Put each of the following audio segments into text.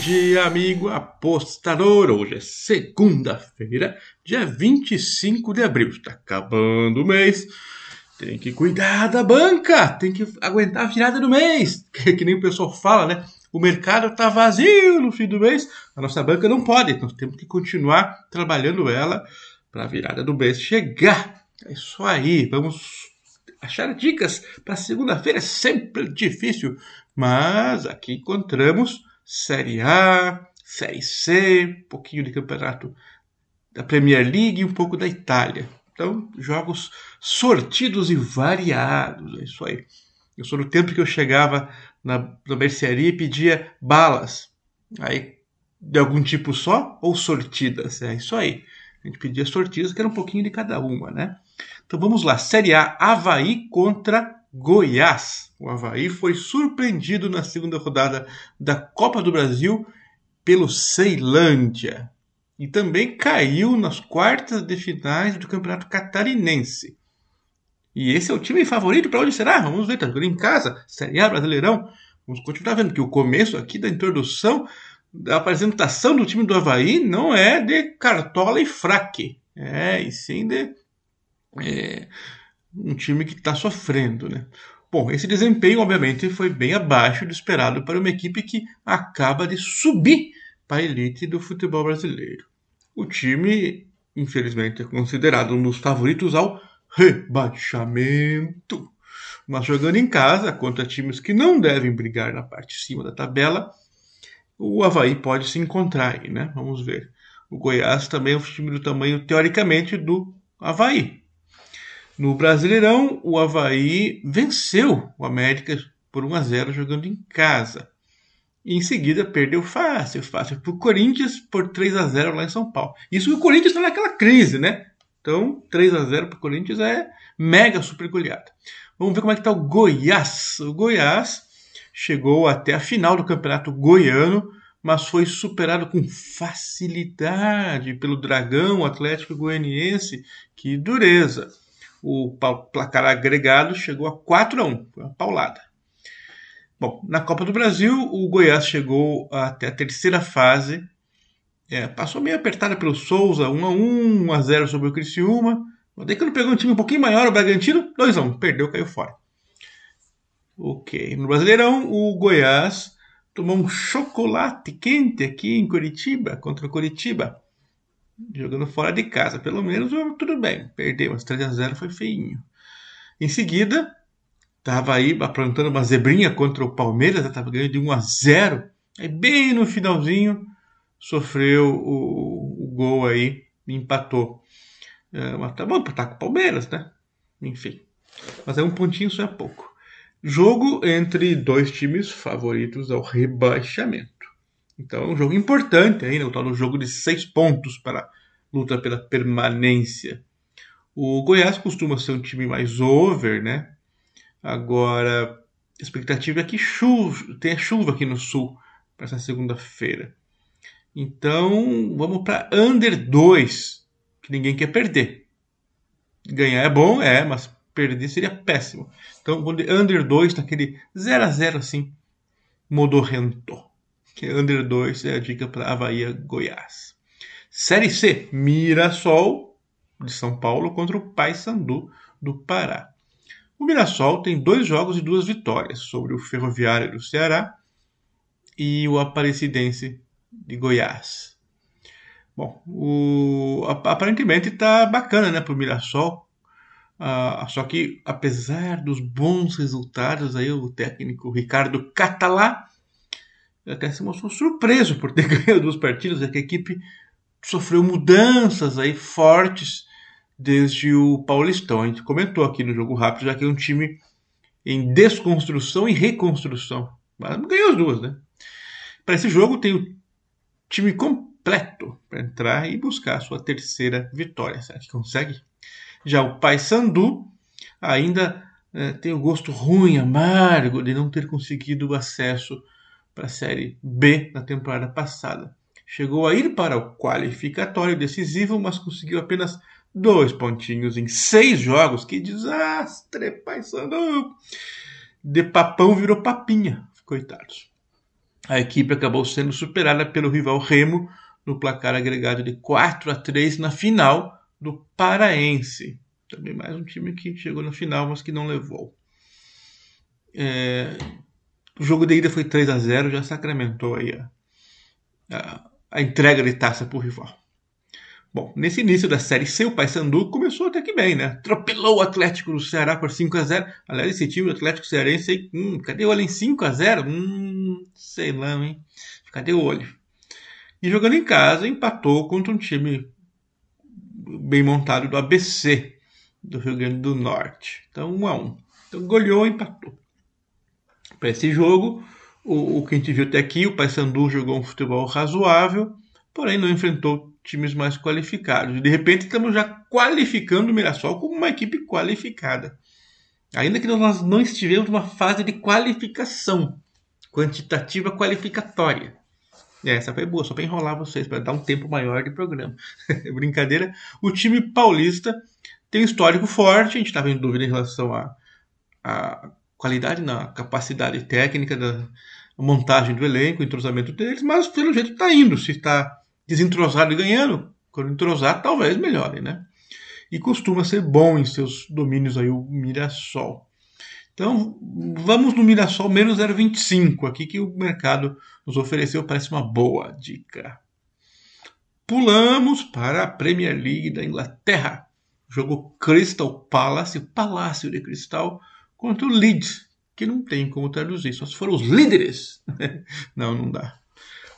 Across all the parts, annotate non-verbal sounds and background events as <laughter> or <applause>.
dia, amigo apostador. Hoje é segunda-feira, dia 25 de abril. Está acabando o mês. Tem que cuidar da banca, tem que aguentar a virada do mês. <laughs> Que, que nem o pessoal fala, né? O mercado está vazio no fim do mês. A nossa banca não pode. Nós temos que continuar trabalhando ela para a virada do mês chegar. É isso aí. Vamos achar dicas para segunda-feira. É sempre difícil, mas aqui encontramos Série A, Série C, um pouquinho de campeonato da Premier League e um pouco da Itália. Então, jogos sortidos e variados, é isso aí. Eu sou no tempo que eu chegava na, na mercearia e pedia balas. Aí, de algum tipo só ou sortidas? É isso aí. A gente pedia sortidas, que era um pouquinho de cada uma, né? Então vamos lá. Série A, Havaí contra Goiás. O Havaí foi surpreendido na segunda rodada da Copa do Brasil pelo Ceilândia. E também caiu nas quartas de finais do Campeonato Catarinense. E esse é o time favorito para onde será? Vamos ver, tá jogando em casa, Série A Brasileirão. Vamos continuar vendo que o começo aqui da introdução, da apresentação do time do Havaí não é de cartola e fraque. É, e sim de é, um time que está sofrendo, né? Bom, esse desempenho, obviamente, foi bem abaixo do esperado para uma equipe que acaba de subir para a elite do futebol brasileiro. O time, infelizmente, é considerado um dos favoritos ao rebaixamento. Mas jogando em casa contra times que não devem brigar na parte de cima da tabela, o Havaí pode se encontrar aí, né? Vamos ver. O Goiás também é um time do tamanho, teoricamente, do Havaí. No Brasileirão, o Havaí venceu o América por 1 a 0 jogando em casa. E em seguida perdeu fácil, fácil para o Corinthians por 3 a 0 lá em São Paulo. Isso o Corinthians está naquela crise, né? Então, 3 a 0 para o Corinthians é mega super goleada. Vamos ver como é que está o Goiás. O Goiás chegou até a final do Campeonato Goiano, mas foi superado com facilidade pelo Dragão Atlético Goianiense. Que dureza! O placar agregado chegou a 4 a 1, foi uma paulada. Bom, na Copa do Brasil, o Goiás chegou até a terceira fase, é, passou meio apertada pelo Souza, 1 a 1, 1 a 0 sobre o Criciúma. Daí quando pegou um time um pouquinho maior, o Bragantino, 2 a 1, perdeu, caiu fora. Ok, no Brasileirão, o Goiás tomou um chocolate quente aqui em Curitiba, contra o Curitiba jogando fora de casa. Pelo menos tudo bem. Perdeu, mas 3 a 0 foi feinho. Em seguida, estava aí aprontando uma zebrinha contra o Palmeiras, estava ganhando de 1 a 0. Aí bem no finalzinho sofreu o, o gol aí empatou. É, mas tá bom, tá com o Palmeiras, né? Enfim. Mas é um pontinho só é pouco. Jogo entre dois times favoritos ao rebaixamento. Então é um jogo importante ainda, o tal do jogo de seis pontos para a luta pela permanência. O Goiás costuma ser um time mais over, né? Agora, a expectativa é que chuva, tenha chuva aqui no sul para essa segunda-feira. Então, vamos para under 2, que ninguém quer perder. Ganhar é bom, é, mas perder seria péssimo. Então, under 2 tá aquele 0 a 0 assim, modorrento que é under 2 é a dica para Havaí Goiás. Série C, Mirassol de São Paulo contra o Paysandu do Pará. O Mirassol tem dois jogos e duas vitórias sobre o Ferroviário do Ceará e o Aparecidense de Goiás. Bom, o, aparentemente está bacana né, para o Mirassol. Ah, só que, apesar dos bons resultados, aí o técnico Ricardo Catalá até se mostrou surpreso por ter <laughs> ganhado duas partidas, é que a equipe sofreu mudanças aí fortes desde o Paulistão. A gente comentou aqui no jogo rápido, já que é um time em desconstrução e reconstrução. Mas ganhou as duas, né? Para esse jogo tem o time completo para entrar e buscar a sua terceira vitória. Será que consegue? Já o Paysandu ainda é, tem o gosto ruim, amargo de não ter conseguido o acesso para a Série B na temporada passada. Chegou a ir para o qualificatório decisivo, mas conseguiu apenas dois pontinhos em seis jogos. Que desastre, paisano! De papão virou papinha, coitados. a equipe acabou sendo superada pelo rival Remo no placar agregado de 4 a 3 na final do Paraense. Também mais um time que chegou na final, mas que não levou. É, o jogo de ida foi 3 a 0 já sacramentou aí a, a, a entrega de taça para rival. Bom, nesse início da Série C, o Paysandu começou até que bem, né? Atropelou o Atlético do Ceará por 5 a 0 Aliás, esse time do Atlético Cearense, hum, cadê o olho em 5 a 0 Hum, sei lá, hein? Cadê o olho? E jogando em casa, empatou contra um time bem montado do ABC, do Rio Grande do Norte. Então, 1 a 1 Então, goleou e empatou. Para esse jogo, o, o que a gente viu até aqui, o Paysandu jogou um futebol razoável, porém não enfrentou times mais qualificados. De repente, estamos já qualificando o Mirassol como uma equipe qualificada. Ainda que nós não estivemos numa fase de qualificação, quantitativa qualificatória. É, essa foi boa, só para enrolar vocês, para dar um tempo maior de programa. <laughs> Brincadeira. O time paulista tem um histórico forte, a gente estava em dúvida em relação à, à qualidade, na capacidade técnica da montagem do elenco, entrosamento deles, mas pelo jeito está indo. Se está desentrosado e ganhando, quando entrosar, talvez melhore, né? E costuma ser bom em seus domínios aí o Mirassol. Então, vamos no Mirassol menos 0,25 aqui que o mercado nos ofereceu, parece uma boa dica. Pulamos para a Premier League da Inglaterra. Jogo Crystal Palace, Palácio de Cristal, contra o Leeds, que não tem como traduzir, só se foram os líderes. <laughs> não, não dá.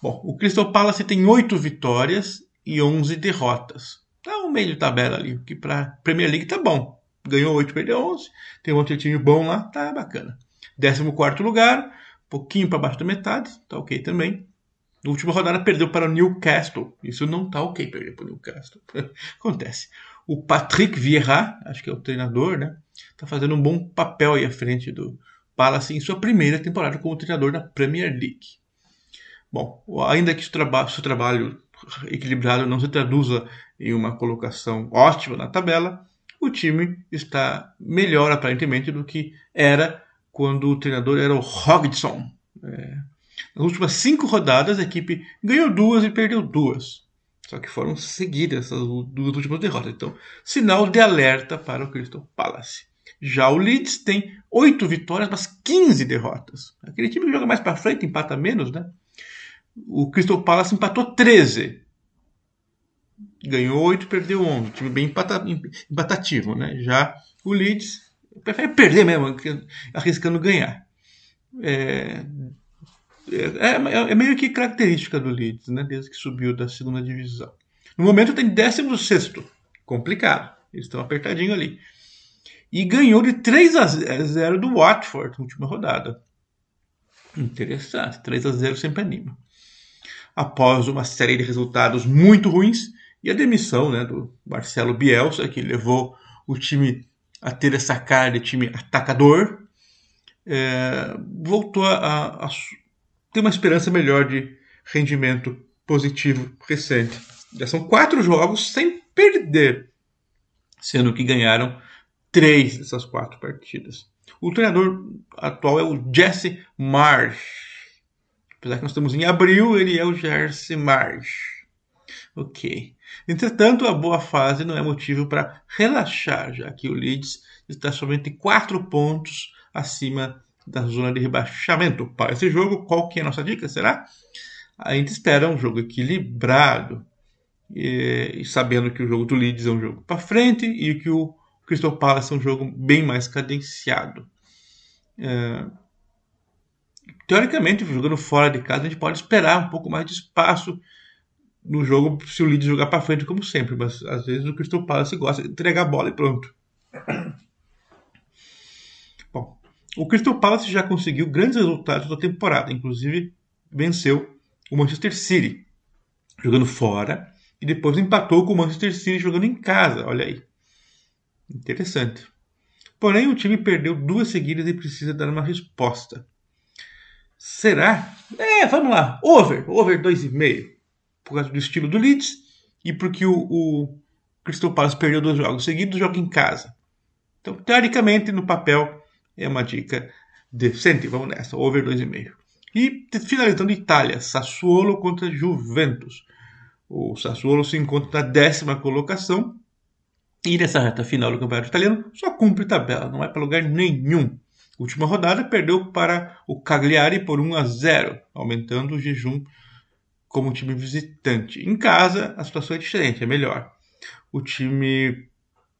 Bom, o Crystal Palace tem 8 vitórias e 11 derrotas. Tá um meio de tabela ali, que para Premier League tá bom. Ganhou 8, perdeu 11. Tem um time bom lá, tá bacana. 14 lugar, pouquinho para baixo da metade, tá ok também. Na última rodada perdeu para o Newcastle. Isso não tá ok perder para o Newcastle. <laughs> Acontece. O Patrick Vieira, acho que é o treinador, né? Tá fazendo um bom papel aí à frente do Palace em sua primeira temporada como treinador na Premier League. Bom, ainda que o trabalho, seu trabalho equilibrado não se traduza em uma colocação ótima na tabela, o time está melhor aparentemente do que era quando o treinador era o Hodgson. É. Nas últimas cinco rodadas, a equipe ganhou duas e perdeu duas. Só que foram seguidas essas duas últimas derrotas. Então, sinal de alerta para o Crystal Palace. Já o Leeds tem oito vitórias, mas 15 derrotas. Aquele time que joga mais para frente, empata menos, né? O Crystal Palace empatou 13. Ganhou 8, perdeu 11. Time bem empatativo, né? Já o Leeds prefere perder mesmo, arriscando ganhar. É, é, é, é, meio que característica do Leeds, né? Desde que subiu da segunda divisão. No momento tem 16. Complicado. Eles estão apertadinho ali. E ganhou de 3 a 0 do Watford na última rodada. Interessante. 3 a 0 sempre anima após uma série de resultados muito ruins e a demissão né, do Marcelo Bielsa, que levou o time a ter essa cara de time atacador, é, voltou a, a, ter uma esperança melhor de rendimento positivo recente. Já são quatro jogos sem perder, sendo que ganharam três dessas quatro partidas. O treinador atual é o Jesse Marsh Apesar que nós estamos em abril, ele é o Jersey Marsh. Ok. Entretanto, a boa fase não é motivo para relaxar, já que o Leeds está somente 4 pontos acima da zona de rebaixamento. Para esse jogo, qual que é a nossa dica? Será? A gente espera um jogo equilibrado, e, sabendo que o jogo do Leeds é um jogo para frente e que o Crystal Palace é um jogo bem mais cadenciado. É, teoricamente, jogando fora de casa, a gente pode esperar um pouco mais de espaço no jogo se o Leeds jogar para frente, como sempre. Mas às vezes o Crystal Palace gosta de entregar a bola e pronto. O Crystal Palace já conseguiu grandes resultados da temporada, inclusive venceu o Manchester City jogando fora e depois empatou com o Manchester City jogando em casa. Olha aí. Interessante. Porém, o time perdeu duas seguidas e precisa dar uma resposta. Será? É, vamos lá. Over. Over 2,5. Por causa do estilo do Leeds e porque o, o Crystal Palace perdeu dois jogos seguidos, joga em casa. Então, teoricamente, no papel, é uma dica decente. Vamos nessa. Over 2,5. E finalizando Itália, Sassuolo contra Juventus. O Sassuolo se encontra na décima colocação e nessa reta final do Campeonato Italiano só cumpre tabela, não vai para lugar nenhum. Última rodada perdeu para o Cagliari por 1 a 0, aumentando o jejum como time visitante. Em casa, a situação é diferente, é melhor. O time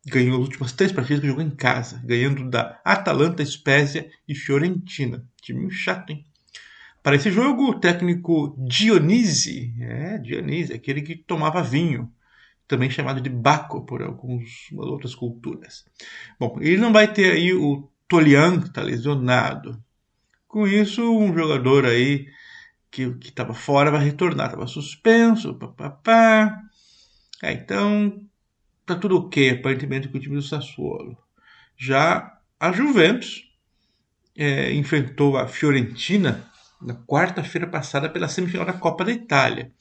ganhou as últimas três partidas que jogou em casa, ganhando da Atalanta, Spezia e Fiorentina. Time chato, hein? Para esse jogo, o técnico Dionise, é, Dionise, aquele que tomava vinho, também chamado de Baco por algumas outras culturas. Bom, ele não vai ter aí o Tolian, que está lesionado. Com isso, um jogador aí que estava fora vai retornar, estava suspenso, papapá. É, então, tá tudo ok, aparentemente, com o time do Sassuolo. Já a Juventus é, enfrentou a Fiorentina na quarta-feira passada pela semifinal da Copa da Itália.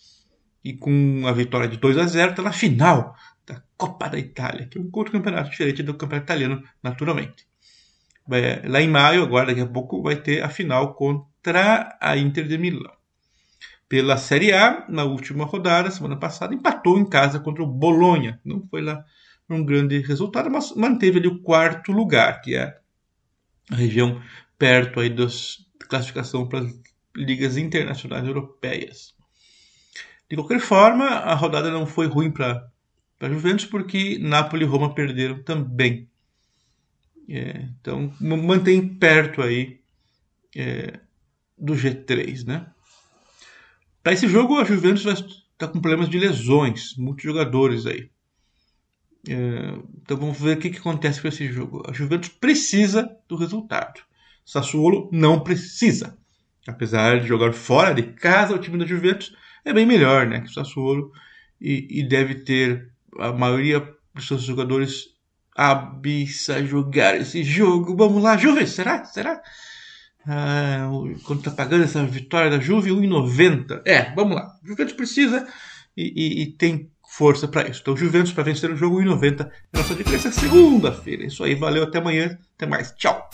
E com a vitória de 2 a 0 está na final da Copa da Itália, que é um outro campeonato diferente do campeonato italiano, naturalmente. Lá em maio, agora daqui a pouco, vai ter a final contra a Inter de Milão. Pela Série A, na última rodada, semana passada, empatou em casa contra o Bolonha. Não foi lá um grande resultado, mas manteve ali o quarto lugar, que é a região perto aí das classificação para as ligas internacionais europeias. De qualquer forma, a rodada não foi ruim para a Juventus, porque Napoli e Roma perderam também. É, então, mantém perto aí é, do G3, né? Para esse jogo, a Juventus vai estar tá com problemas de lesões, muitos jogadores aí. É, então vamos ver o que, que acontece com esse jogo. A Juventus precisa do resultado. Sassuolo não precisa. Apesar de jogar fora de casa, o time da Juventus é bem melhor né, que o Sassuolo e, e deve ter a maioria dos seus jogadores aptos a jogar esse jogo. Vamos lá, Juve, será? Será? Ah, quanto tá pagando essa vitória da Juve? 1,90. É, vamos lá. O Juventus precisa e, e, e tem força para isso. Então, Juventus para vencer o jogo 1,90 é nossa dica segunda-feira. Isso aí, valeu, até amanhã, até mais. Tchau.